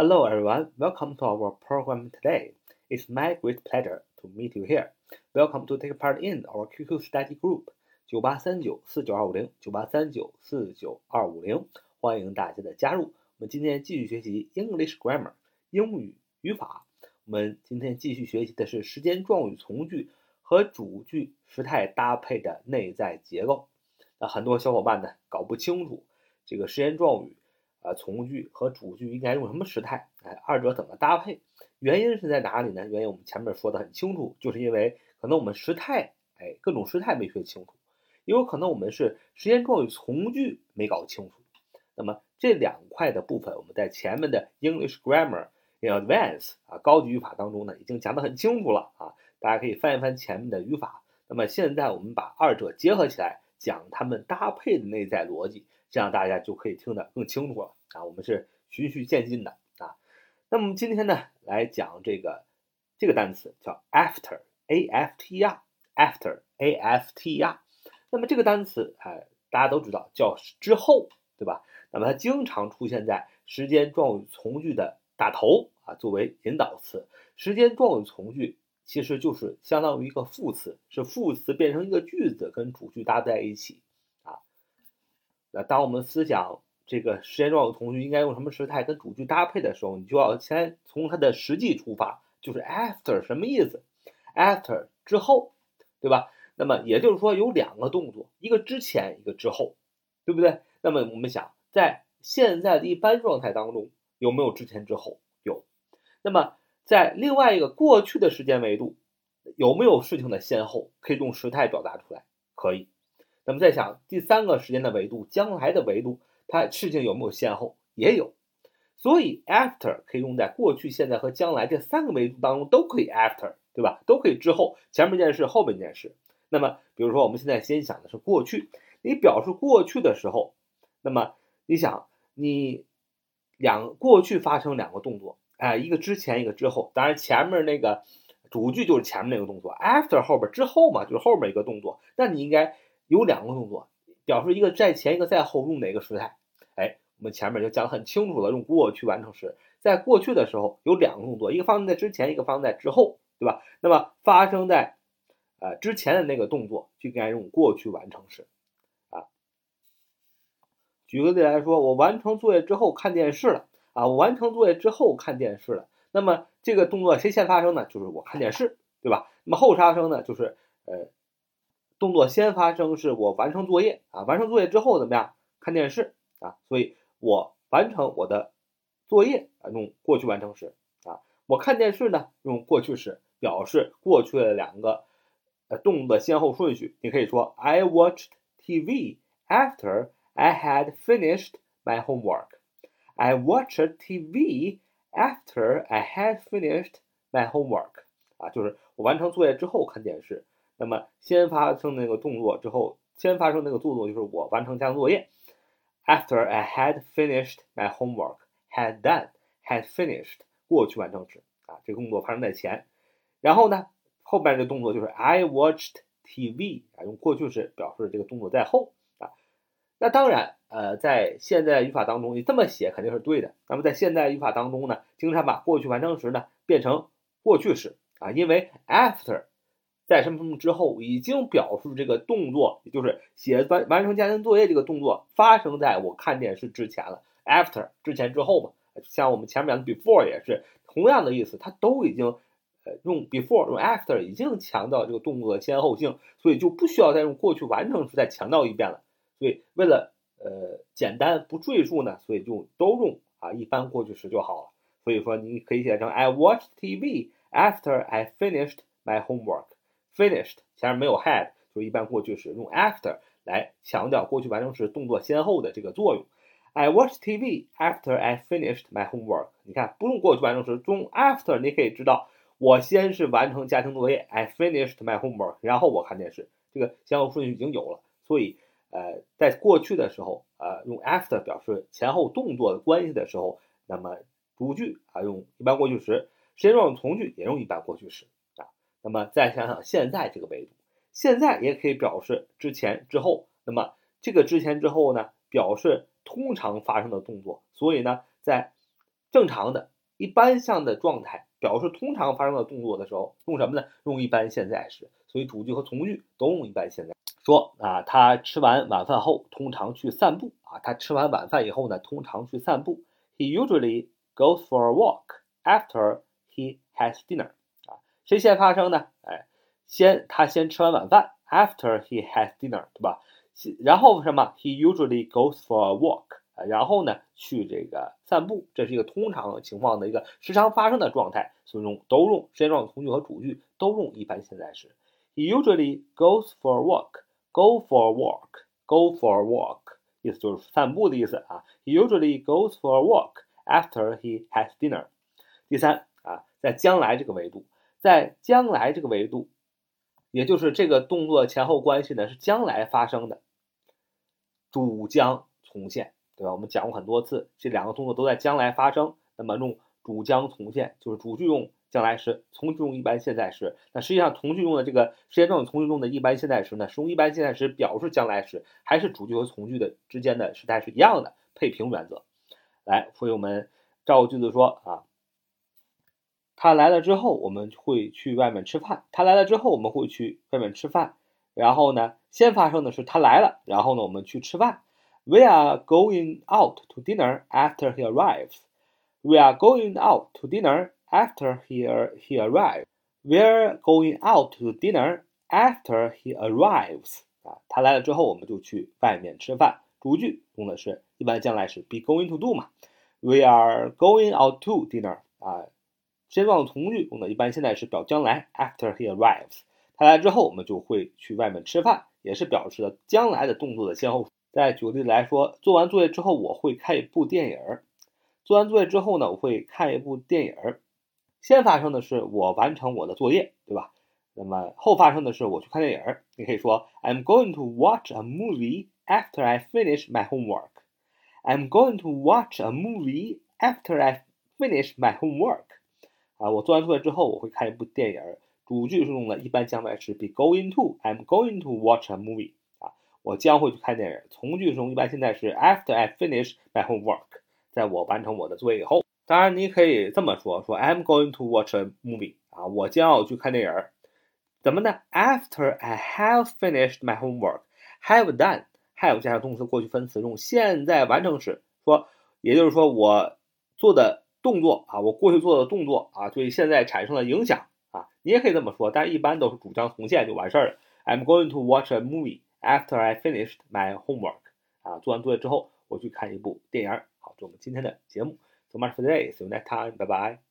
Hello everyone, welcome to our program today. It's my great pleasure to meet you here. Welcome to take part in our QQ study group 九八三九四九二五零九八三九四九二五零，欢迎大家的加入。我们今天继续学习 English grammar 英语语法。我们今天继续学习的是时间状语从句和主句时态搭配的内在结构。那很多小伙伴呢搞不清楚这个时间状语。啊，从句和主句应该用什么时态？哎，二者怎么搭配？原因是在哪里呢？原因我们前面说的很清楚，就是因为可能我们时态，哎，各种时态没学清楚，也有可能我们是时间状语从句没搞清楚。那么这两块的部分，我们在前面的 English Grammar in Advance 啊高级语法当中呢，已经讲得很清楚了啊，大家可以翻一翻前面的语法。那么现在我们把二者结合起来，讲它们搭配的内在逻辑。这样大家就可以听得更清楚了啊！我们是循序渐进的啊。那么今天呢，来讲这个这个单词叫 after，a f t r，after，a f t r。那么这个单词哎，大家都知道叫之后，对吧？那么它经常出现在时间状语从句的打头啊，作为引导词。时间状语从句其实就是相当于一个副词，是副词变成一个句子，跟主句搭在一起。那当我们思想这个时间状语从句应该用什么时态跟主句搭配的时候，你就要先从它的实际出发，就是 after 什么意思？after 之后，对吧？那么也就是说有两个动作，一个之前，一个之后，对不对？那么我们想，在现在的一般状态当中有没有之前之后？有。那么在另外一个过去的时间维度，有没有事情的先后？可以用时态表达出来，可以。那么再想第三个时间的维度，将来的维度，它事情有没有先后？也有，所以 after 可以用在过去、现在和将来这三个维度当中都可以 after，对吧？都可以之后，前面一件事，后面一件事。那么比如说我们现在先想的是过去，你表示过去的时候，那么你想你两过去发生两个动作，哎，一个之前，一个之后。当然前面那个主句就是前面那个动作，after 后边之后嘛，就是后面一个动作。那你应该。有两个动作，表示一个在前，一个在后，用哪个时态？哎，我们前面就讲得很清楚了，用过去完成时。在过去的时候有两个动作，一个发生在之前，一个发生在之后，对吧？那么发生在呃之前的那个动作就应该用过去完成时啊。举个例来说，我完成作业之后看电视了啊，我完成作业之后看电视了。那么这个动作谁先发生呢？就是我看电视，对吧？那么后发生呢？就是呃。动作先发生是我完成作业啊，完成作业之后怎么样？看电视啊，所以我完成我的作业啊，用过去完成时啊。我看电视呢，用过去时表示过去的两个呃动作先后顺序。你可以说 I watched TV after I had finished my homework. I watched TV after I had finished my homework. 啊，就是我完成作业之后看电视。那么先发生那个动作之后，先发生那个动作就是我完成家庭作业。After I had finished my homework, had done, had finished，过去完成时啊，这个动作发生在前。然后呢，后边这个动作就是 I watched TV 啊，用过去式表示这个动作在后啊。那当然，呃，在现在语法当中，你这么写肯定是对的。那么在现代语法当中呢，经常把过去完成时呢变成过去式啊，因为 after。在什么什么之后，已经表示这个动作，也就是写完完成家庭作业这个动作发生在我看电视之前了。After 之前之后嘛，像我们前面讲的 before 也是同样的意思，它都已经呃用 before 用 after 已经强调这个动作的先后性，所以就不需要再用过去完成时再强调一遍了。所以为了呃简单不赘述呢，所以就都用啊一般过去时就好了。所以说你可以写成 I watched TV after I finished my homework。Finished 前面没有 had，就一般过去时用 after 来强调过去完成时动作先后的这个作用。I watched TV after I finished my homework。你看不用过去完成时，用 after 你可以知道我先是完成家庭作业，I finished my homework，然后我看电视，这个先后顺序已经有了。所以呃，在过去的时候，呃，用 after 表示前后动作的关系的时候，那么主句啊用一般过去时，时间状语从句也用一般过去时。那么再想想现在这个维度，现在也可以表示之前之后。那么这个之前之后呢，表示通常发生的动作。所以呢，在正常的一般项的状态，表示通常发生的动作的时候，用什么呢？用一般现在时。所以主句和从句都用一般现在。说啊，他吃完晚饭后通常去散步啊。他吃完晚饭以后呢，通常去散步。He usually goes for a walk after he has dinner。谁先发生呢？哎，先他先吃完晚饭，after he has dinner，对吧？然后什么？He usually goes for a walk。然后呢，去这个散步，这是一个通常情况的一个时常发生的状态，所以用都用时间状语从句和主句都用一般现在时。He usually goes for a walk. Go for a walk. Go for a walk，意思就是散步的意思啊。He usually goes for a walk after he has dinner。第三啊，在将来这个维度，在将来这个维度，也就是这个动作前后关系呢是将来发生的，主将从现。对吧？我们讲过很多次，这两个动作都在将来发生。那么用主将从现，就是主句用将来时，从句用一般现在时。那实际上从句用的这个时间状语从句中的一般现在时呢，是用一般现在时表示将来时，还是主句和从句的之间的时态是一样的？配平原则。来，所以我们照句子说啊，他来了之后，我们会去外面吃饭。他来了之后，我们会去外面吃饭。然后呢，先发生的是他来了，然后呢，我们去吃饭。We are going out to dinner after he arrives. We are going out to dinner after he he arrives. We're going out to dinner after he arrives. 啊，他来了之后，我们就去外面吃饭。主句用的是一般将来时，be going to do 嘛。We are going out to dinner. 啊， 先状从句用的一般现在时表将来，after he arrives。他来之后，我们就会去外面吃饭，也是表示了将来的动作的先后。再举个例子来说，做完作业之后我会看一部电影儿。做完作业之后呢，我会看一部电影儿。先发生的是我完成我的作业，对吧？那么后发生的是我去看电影儿。你可以说，I'm going to watch a movie after I finish my homework. I'm going to watch a movie after I finish my homework. 啊，我做完作业之后我会看一部电影。主句是用的一般将来时，be going to. I'm going to watch a movie. 啊我将会去看电影。从句中一般现在是 after I finish my homework，在我完成我的作业以后。当然，你可以这么说：说 I'm going to watch a movie 啊，我将要去看电影。怎么呢？After I have finished my homework，have done，have 加上动词过去分词，用现在完成时说，也就是说我做的动作啊，我过去做的动作啊，对现在产生了影响啊。你也可以这么说，但一般都是主张重现就完事儿了。I'm going to watch a movie。After I finished my homework，啊，做完作业之后，我去看一部电影。好，这我们今天的节目。So much for today. See you next time. Bye bye.